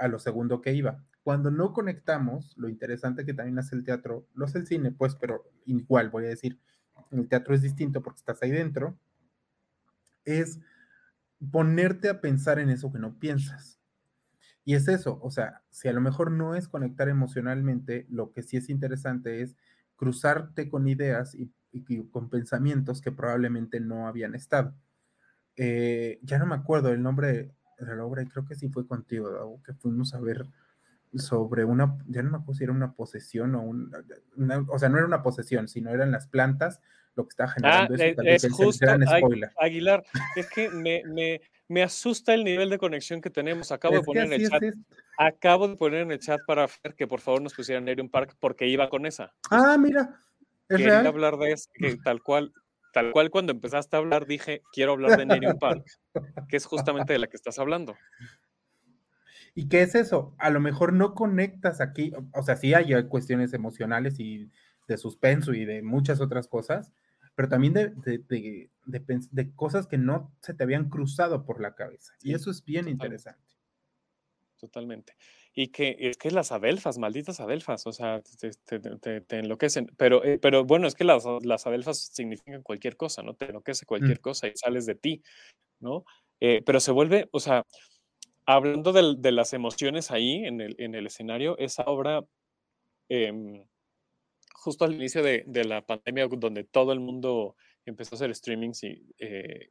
a lo segundo que iba. Cuando no conectamos, lo interesante que también hace el teatro, lo hace el cine, pues, pero igual voy a decir, el teatro es distinto porque estás ahí dentro, es ponerte a pensar en eso que no piensas. Y es eso, o sea, si a lo mejor no es conectar emocionalmente, lo que sí es interesante es cruzarte con ideas y, con pensamientos que probablemente no habían estado. Eh, ya no me acuerdo el nombre de la obra creo que sí fue contigo, que fuimos a ver sobre una, ya no me acuerdo si era una posesión o un, o sea, no era una posesión, sino eran las plantas lo que está generando ah, eso. Es, justo, Aguilar, es que me, me, me, asusta el nivel de conexión que tenemos. Acabo de poner en el chat, acabo de poner en el chat para ver que por favor nos pusieran Nerium Park porque iba con esa. Ah, mira, es Quería hablar de eso, que tal cual, tal cual cuando empezaste a hablar dije, quiero hablar de Nerium Park, que es justamente de la que estás hablando. ¿Y qué es eso? A lo mejor no conectas aquí, o sea, sí hay cuestiones emocionales y de suspenso y de muchas otras cosas, pero también de, de, de, cosas que no se te habían cruzado por la cabeza. y eso es bien interesante. Totalmente. Y que es que las adelfas, malditas adelfas, o sea, te, te, enloquecen. Pero, eh, pero bueno, es que las, las adelfas significan cualquier cosa, ¿no? Te enloquece mm. cualquier cosa y sales de ti, ¿no? Eh, pero se vuelve, o sea, hablando de, las emociones ahí en el, en el escenario, esa obra em, justo al inicio de, la pandemia, donde todo el mundo empezó a hacer streamings y eh,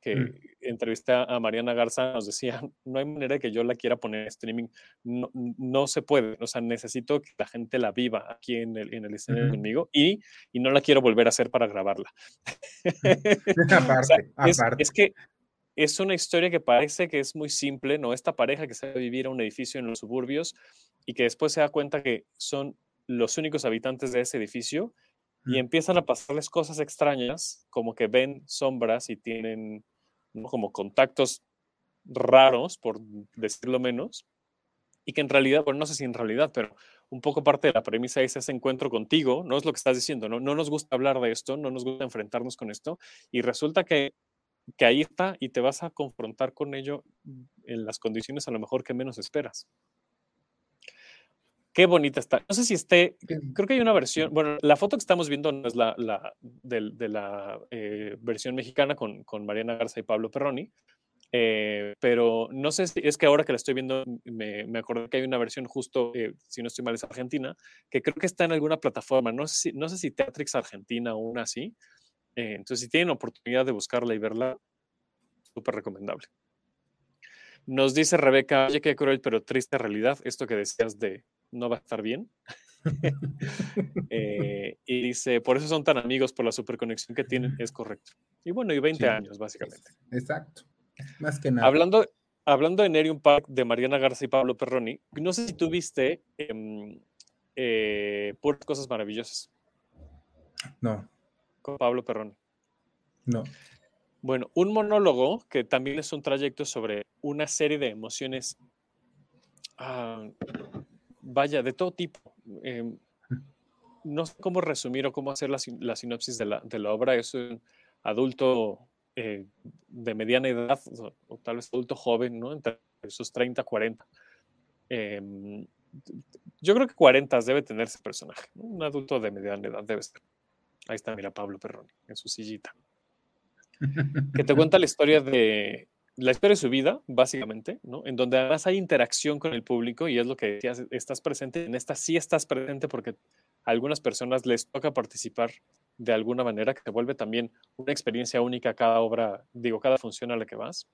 que mm. entrevisté a Mariana Garza, nos decía, no hay manera de que yo la quiera poner en streaming, no, no, se puede, o sea, necesito que la gente la viva aquí en el, en el escenario conmigo y, y, no la quiero volver a hacer para grabarla. aparte, es, aparte. es, que es una historia que parece que es muy simple, ¿no? Esta pareja que se va a vivir a un edificio en los suburbios y que después se da cuenta que son los únicos habitantes de ese edificio y empiezan a pasarles cosas extrañas, como que ven sombras y tienen como contactos raros, por decirlo menos, y que en realidad, bueno, no sé si en realidad, pero un poco parte de la premisa es ese encuentro contigo, no es lo que estás diciendo, no, no nos gusta hablar de esto, no nos gusta enfrentarnos con esto, y resulta que, que ahí está y te vas a confrontar con ello en las condiciones a lo mejor que menos esperas. Qué bonita está. No sé si esté, creo que hay una versión, bueno, la foto que estamos viendo no es la, la de, la eh, versión mexicana con, con, Mariana Garza y Pablo Perroni, eh, pero no sé si es que ahora que la estoy viendo me, me acordé que hay una versión justo, eh, si no estoy mal, es argentina, que creo que está en alguna plataforma, no sé si, no sé si Teatrix Argentina o una así. entonces, si tienen oportunidad de buscarla y verla, súper recomendable. Nos dice Rebeca, oye, qué cruel, pero triste realidad, esto que decías de no va a estar bien. Eh, y dice, por eso son tan amigos, por la superconexión que tienen, es correcto. Y bueno, y 20 años, básicamente. Exacto. Más que nada. Hablando, hablando de Nerium Park de Mariana Garza y Pablo Perroni, no sé si tú viste em, eh, Puras Cosas Maravillosas. No. Con Pablo Perroni. No. Bueno, un monólogo que también es un trayecto sobre una serie de emociones ah, vaya, de todo tipo. Em, no sé cómo resumir o cómo hacer la, sinopsis de la, de la, obra. Es un adulto eh, de mediana edad, o, tal vez adulto joven, ¿no? Entre sus 30 40. Em, yo creo que 40 debe tener ese personaje. Un adulto de mediana edad debe ser. Ahí está, mira, Pablo Perroni, en su sillita. Que te cuenta la historia de la historia de su vida, básicamente, ¿no? En donde además hay interacción con el público y es lo que decías, estás presente, en esta sí estás presente porque a algunas personas les toca participar de alguna manera, que se vuelve también una experiencia única cada obra, digo, cada función a la que vas.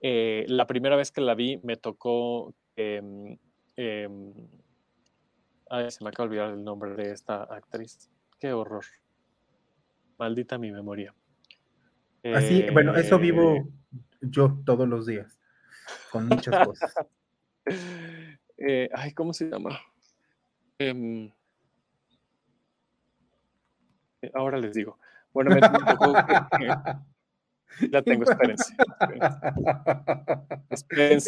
Eh, la primera vez que la vi me tocó... Em, em, ay, se me acaba de olvidar el nombre de esta actriz. Qué horror. Maldita mi memoria. Así, bueno, eso vivo eh, yo todos los días, con muchas cosas. Eh, ay, ¿cómo se llama? Em, eh, ahora les digo. Bueno, me, tocó ya tengo, espérense.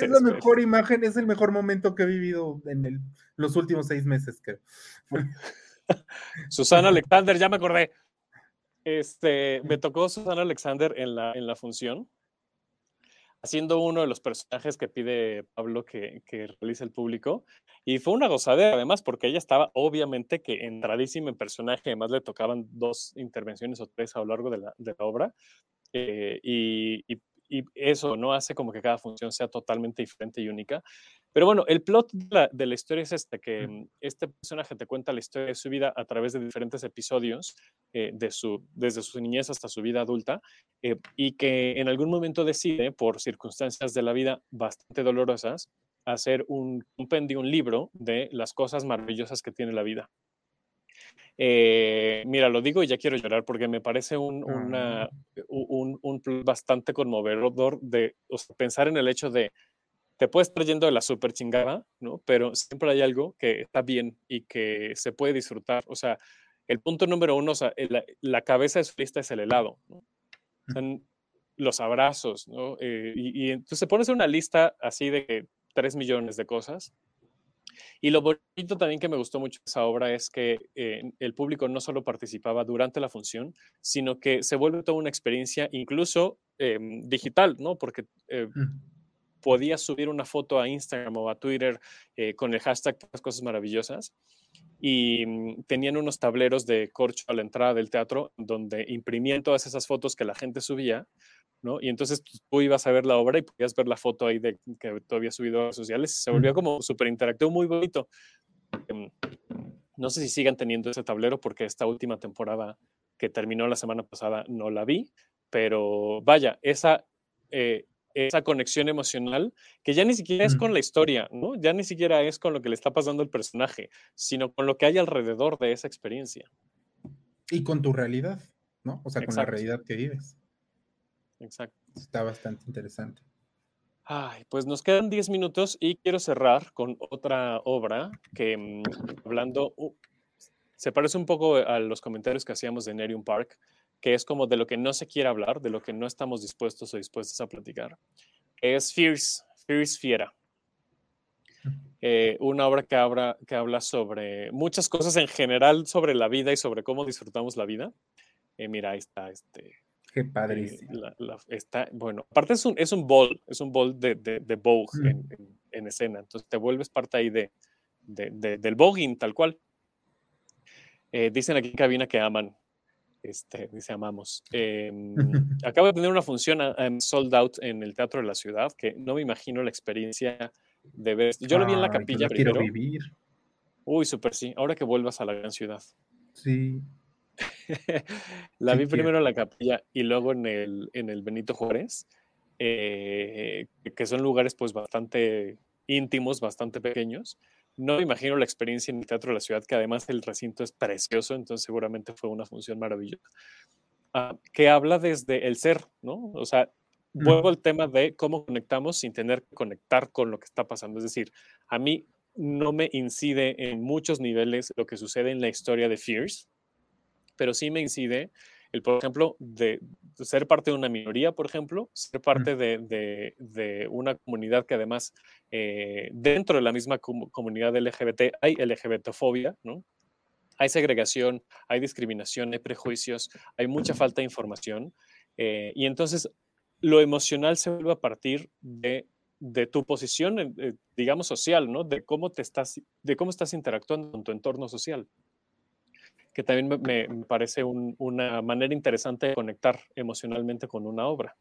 es la mejor imagen, es el mejor momento que he vivido en los últimos seis meses. Que... Susana Alexander, ya me acordé. Este, me tocó Susana Alexander en la, en la función. haciendo uno de los personajes que pide Pablo que, que realice el público. Y fue una gozadera, además, porque ella estaba obviamente que entradísima en personaje, además le tocaban dos intervenciones o tres a lo largo de la, de la obra. Eh, y, y, y, eso no hace como que cada función sea totalmente diferente y única. Pero bueno, el plot de la, de la, historia es este, que mm, este personaje te cuenta la historia de su vida a través de diferentes episodios, eh, de su, desde su niñez hasta su vida adulta, eh, y que en algún momento decide, por circunstancias de la vida bastante dolorosas, hacer un compendio, un libro de las cosas maravillosas que tiene la vida. Eh, mira, lo digo y ya quiero llorar porque me parece un, una, un, un, bastante conmovedor de o sea, pensar en el hecho de te puedes estar yendo de la super chingada, ¿no? Pero siempre hay algo que está bien y que se puede disfrutar. O sea, el punto número uno, o sea, la, la cabeza de su lista es el helado, ¿no? Son los abrazos, ¿no? Eh, y, y, entonces pones una lista así de tres millones de cosas. Y lo bonito también que me gustó mucho de esa obra es que eh, el público no solo participaba durante la función, sino que se vuelve toda una experiencia incluso eh, digital, ¿no? Porque eh, podías subir una foto a Instagram o a Twitter eh, con el hashtag las cosas maravillosas y mm, tenían unos tableros de corcho a la entrada del teatro donde imprimían todas esas fotos que la gente subía, ¿no? Y entonces tú ibas a ver la obra y podías ver la foto ahí de que tú habías subido a redes sociales. Se volvió como súper interactivo, muy bonito. Em, no sé si sigan teniendo ese tablero porque esta última temporada que terminó la semana pasada no la vi, pero vaya, esa... Eh, esa conexión emocional que ya ni siquiera es con la historia, ¿no? Ya ni siquiera es con lo que le está pasando al personaje, sino con lo que hay alrededor de esa experiencia. Y con tu realidad, ¿no? O sea, Exacto. con la realidad que vives. Exacto. Está bastante interesante. Ay, pues nos quedan 10 minutos y quiero cerrar con otra obra que, mmm, hablando, uh, se parece un poco a los comentarios que hacíamos de Nerium Park, que es como de lo que no se quiere hablar, de lo que no estamos dispuestos o dispuestas a platicar, es Fierce, Fierce Fiera. Eh, una obra que habla, que habla sobre muchas cosas en general sobre la vida y sobre cómo disfrutamos la vida. Eh, mira, ahí está este. Qué padre. Eh, la, la, está, bueno, aparte es un, es un bol, es un bol de, de, de Vogue mm. en, en, en, escena, entonces te vuelves parte ahí de, de del voguing tal cual. Eh, dicen aquí en cabina que aman este, dice Amamos. Eh, acabo de tener una función um, sold out en el Teatro de la Ciudad, que no me imagino la experiencia de ver. Yo lo vi en la capilla pues primero. Quiero vivir. Uy, súper sí. Ahora que vuelvas a la gran ciudad. Sí. la vi primero en la capilla y luego en el, en el Benito Juárez, eh, que son lugares pues bastante íntimos, bastante pequeños no me imagino la experiencia en el Teatro de la Ciudad, que además el recinto es precioso, entonces seguramente fue una función maravillosa, uh, que habla desde el ser, ¿no? O sea, vuelvo al tema de cómo conectamos sin tener que conectar con lo que está pasando. Es decir, a mí no me incide en muchos niveles lo que sucede en la historia de Fierce, pero sí me incide el, por ejemplo, de ser parte de una minoría, por ejemplo, ser parte de, de, de una comunidad que además eh, dentro de la misma com comunidad LGBT hay LGBTfobia, ¿no? Hay segregación, hay discriminación, hay prejuicios, hay mucha falta de información. Eh, y entonces lo emocional se vuelve a partir de, de tu posición, eh, digamos, social, ¿no? De cómo, te estás, de cómo estás interactuando con tu entorno social que también me, me parece un, una manera interesante de conectar emocionalmente con una obra.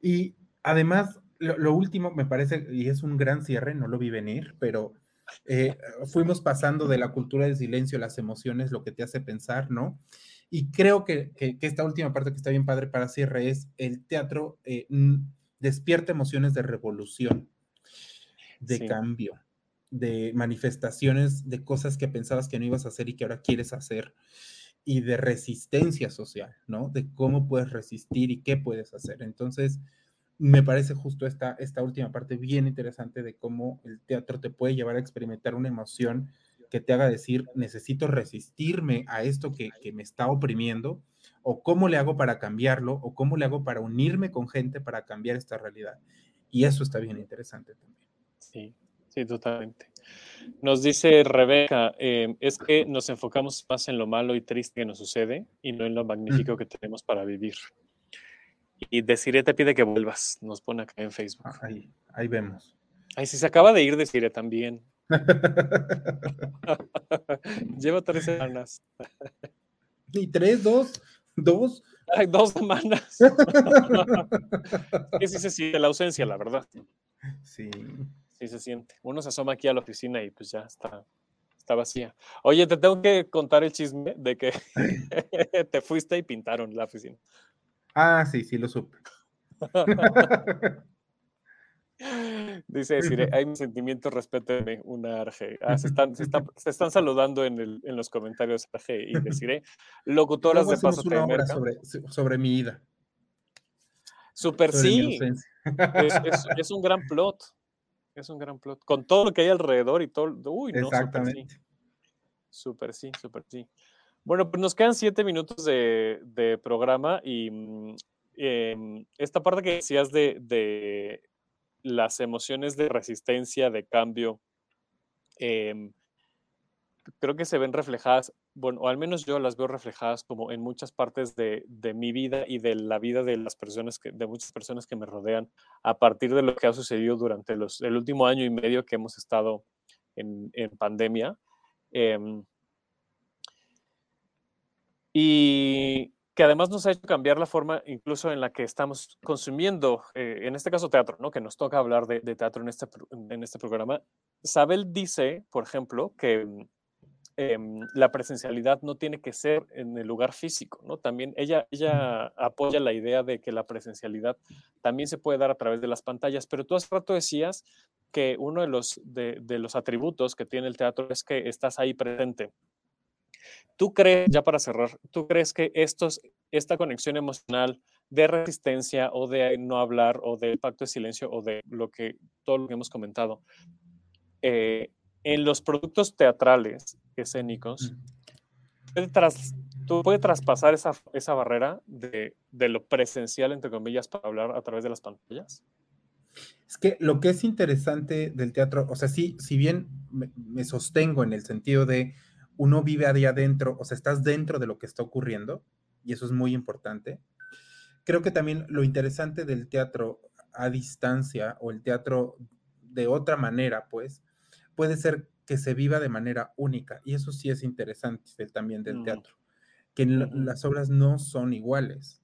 Y además, lo, lo, último me parece, y es un gran cierre, no lo vi venir, pero eh, fuimos pasando de la cultura del silencio, las emociones, lo que te hace pensar, ¿no? Y creo que, que, que esta última parte que está bien padre para cierre es el teatro eh, despierta emociones de revolución, de sí. cambio de manifestaciones de cosas que pensabas que no ibas a hacer y que ahora quieres hacer, y de resistencia social, ¿no? De cómo puedes resistir y qué puedes hacer. Entonces, me parece justo esta, esta última parte bien interesante de cómo el teatro te puede llevar a experimentar una emoción que te haga decir, necesito resistirme a esto que, que me está oprimiendo, o cómo le hago para cambiarlo, o cómo le hago para unirme con gente para cambiar esta realidad. Y eso está bien interesante también. Sí, Sí, totalmente. Nos dice Rebeca, eh, es que nos enfocamos más en lo malo y triste que nos sucede y no en lo magnífico que tenemos para vivir. Y Desiree te pide que vuelvas, nos pone acá en Facebook. Ah, ahí, ahí vemos. Ay, si se acaba de ir Desiree también. Lleva tres semanas. ¿Y tres, dos, dos? Ay, dos semanas. que sí se siente la ausencia, la verdad. Sí. Sí se siente. Uno se asoma aquí a la oficina y pues ya está, está vacía. Oye, te tengo que contar el chisme de que te fuiste y pintaron la oficina. Ah, sí, sí, lo supe. Dice decir, hay mis sentimientos, respéteme, una Arge. Ah, se, están, se, están, saludando en, el, en, los comentarios Arge y deciré, locutoras de paso una sobre, sobre mi ida. Super sí. Es, es, un gran plot. Es un gran plot. Con todo lo que hay alrededor y todo. Uy, no, Exactamente. Super sí, super sí. Bueno, pues nos quedan siete minutos de, de programa y mm, em, esta parte que decías de, de las emociones de resistencia, de cambio, em, creo que se ven reflejadas, bueno, o al menos yo las veo reflejadas como en muchas partes de, mi vida y de la vida de las personas, que, de muchas personas que me rodean a partir de lo que ha sucedido durante los, el último año y medio que hemos estado en, pandemia. Em, y que además nos ha hecho cambiar la forma incluso en la que estamos consumiendo, eh, en este caso teatro, ¿no? que nos toca hablar de, teatro en este, en este programa. Sabel dice, por ejemplo, que em, la presencialidad no tiene que ser en el lugar físico, ¿no? También ella, ella apoya la idea de que la presencialidad también se puede dar a través de las pantallas, pero tú hace rato decías que uno de los, de, de los atributos que tiene el teatro es que estás ahí presente. ¿Tú crees, ya para cerrar, tú crees que estos, esta conexión emocional de resistencia o de no hablar o del pacto de silencio o de lo que, todo lo que hemos comentado, eh, en los productos teatrales escénicos, puede, tras, tú puede traspasar esa, esa barrera de, de, lo presencial, entre comillas, para hablar a través de las pantallas? Es que lo que es interesante del teatro, o sea, sí, si bien me sostengo en el sentido de uno vive ahí adentro, o sea, estás dentro de lo que está ocurriendo, y eso es muy importante. Creo que también lo interesante del teatro a distancia o el teatro de otra manera, pues, puede ser que se viva de manera única, y eso sí es interesante también del mm. teatro, que las obras no son iguales.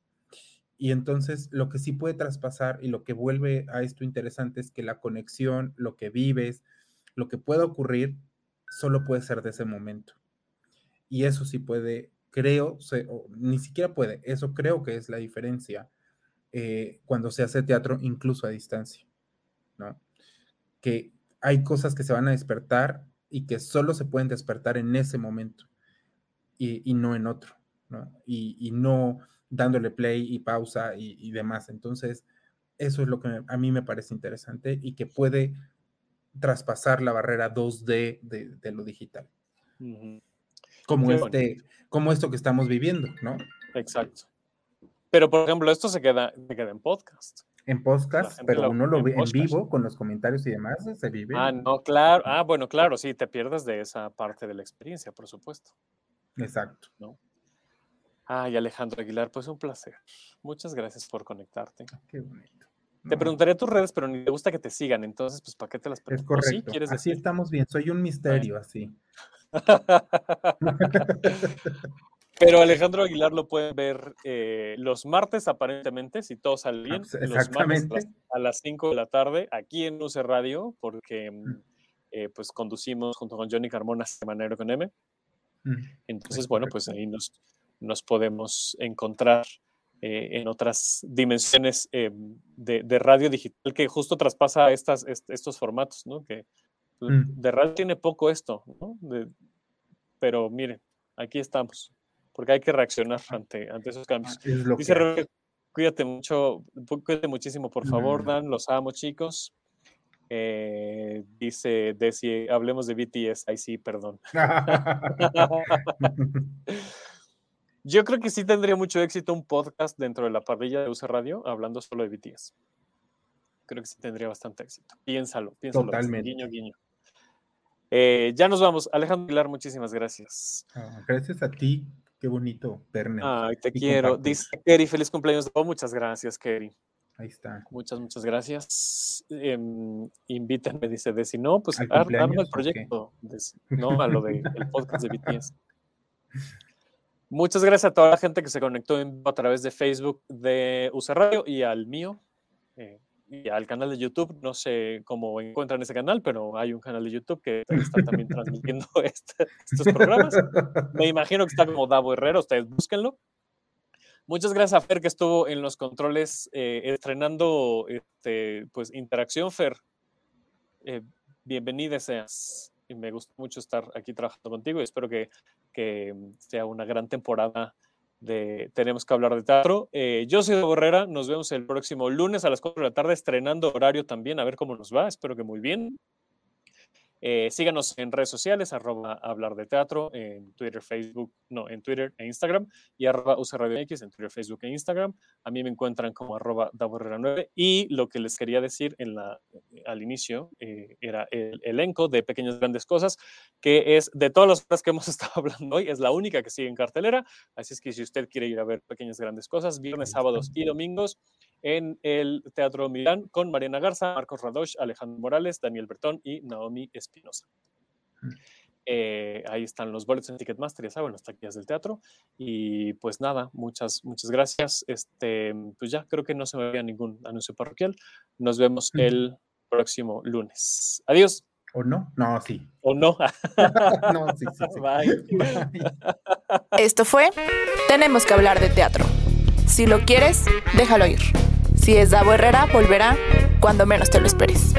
Y entonces lo que sí puede traspasar y lo que vuelve a esto interesante es que la conexión, lo que vives, lo que pueda ocurrir, solo puede ser de ese momento. Y eso sí puede, creo, ni siquiera puede, eso creo que es la diferencia eh, cuando se hace teatro incluso a distancia, ¿no? Que hay cosas que se van a despertar y que solo se pueden despertar en ese momento y, no en otro, ¿no? Y, no dándole play y pausa y, demás. Entonces, eso es lo que a mí me parece interesante y que puede traspasar la barrera 2D de, lo digital como, este, como esto que estamos viviendo, ¿no? Exacto. Pero, por ejemplo, esto se queda, se queda en podcast. En podcast, pero uno lo ve en, vivo con los comentarios y demás, se vive. Ah, no, claro. Ah, bueno, claro, sí, te pierdes de esa parte de la experiencia, por supuesto. Exacto. ¿No? Ay, Alejandro Aguilar, pues un placer. Muchas gracias por conectarte. Qué bonito. Te preguntaré tus redes, pero ni te gusta que te sigan, entonces, pues, ¿para qué te las pregunto? Es correcto. ¿Sí? así estamos bien, soy un misterio, así. Pero Alejandro Aguilar lo pueden ver eh, los martes, aparentemente, si todo sale bien. Los martes a las 5 de la tarde, aquí en UC Radio, porque mm, eh, pues conducimos junto con Johnny Carmona Semanero con M. Entonces, bueno, pues ahí nos, nos podemos encontrar eh, en otras dimensiones de, radio digital que justo traspasa estas, estos formatos, ¿no? Que Mm. De real tiene poco esto, ¿no? pero miren, aquí estamos, porque hay que reaccionar ante, ante esos cambios. Dice cuídate mucho, cuídate muchísimo, por favor, mm. Dan, los amo, chicos. Eh, dice Desi, hablemos de BTS. Ay, sí, perdón. Yo creo que sí tendría mucho éxito un podcast dentro de la parrilla de UC Radio hablando solo de BTS. Creo que sí tendría bastante éxito. Piénsalo, piénsalo. Totalmente. Guiño, guiño. Eh, ya nos vamos. Alejandro Pilar, muchísimas gracias. Ah, gracias a ti. Qué bonito, Perne. Ay, te quiero. Dice Kerry, feliz cumpleaños. Oh, muchas gracias, Kerry. Ahí está. Muchas, muchas gracias. Eh, invítenme, dice Desi. No, pues arma el proyecto. no, a lo del podcast de BTS. Muchas gracias a toda la gente que se conectó a través de Facebook de USA Radio y al mío. Eh, y al canal de YouTube. No sé cómo encuentran ese canal, pero hay un canal de YouTube que está también transmitiendo este, estos programas. Me imagino que está como Davo Herrero, ustedes búsquenlo. Muchas gracias a Fer que estuvo en los controles eh, estrenando este, pues, Interacción, Fer. Eh, bienvenida seas. Y me gusta mucho estar aquí trabajando contigo y espero que, que sea una gran temporada de Tenemos que hablar de teatro. Eh, yo soy Borrera, nos vemos el próximo lunes a las 4 de la tarde, estrenando horario también, a ver cómo nos va, espero que muy bien. Eh, síganos en redes sociales, arroba hablar de teatro, en Twitter, Facebook, no, en Twitter e Instagram, y arroba Radio X en Twitter, Facebook e Instagram. A mí me encuentran como arroba 9 Y lo que les quería decir en la, al inicio eh, era el elenco de Pequeñas Grandes Cosas, que es de todas las cosas que hemos estado hablando hoy, es la única que sigue en cartelera. Así es que si usted quiere ir a ver Pequeñas Grandes Cosas, viernes, sábados y domingos, en el Teatro Milán con Mariana Garza, Marcos Radosh, Alejandro Morales, Daniel Bertón y Naomi Espinosa. Mm. Eh, ahí están los boletos en Ticketmaster, ya saben, las taquillas del teatro. Y pues nada, muchas, muchas gracias. Este, pues ya creo que no se me veía ningún anuncio parroquial. Nos vemos el próximo lunes. Adiós. ¿O no? No, sí. ¿O no? no, sí, sí. Bye. Esto fue Tenemos que hablar de teatro. Si lo quieres, déjalo ir. Si es Davo Herrera, volverá cuando menos te lo esperes.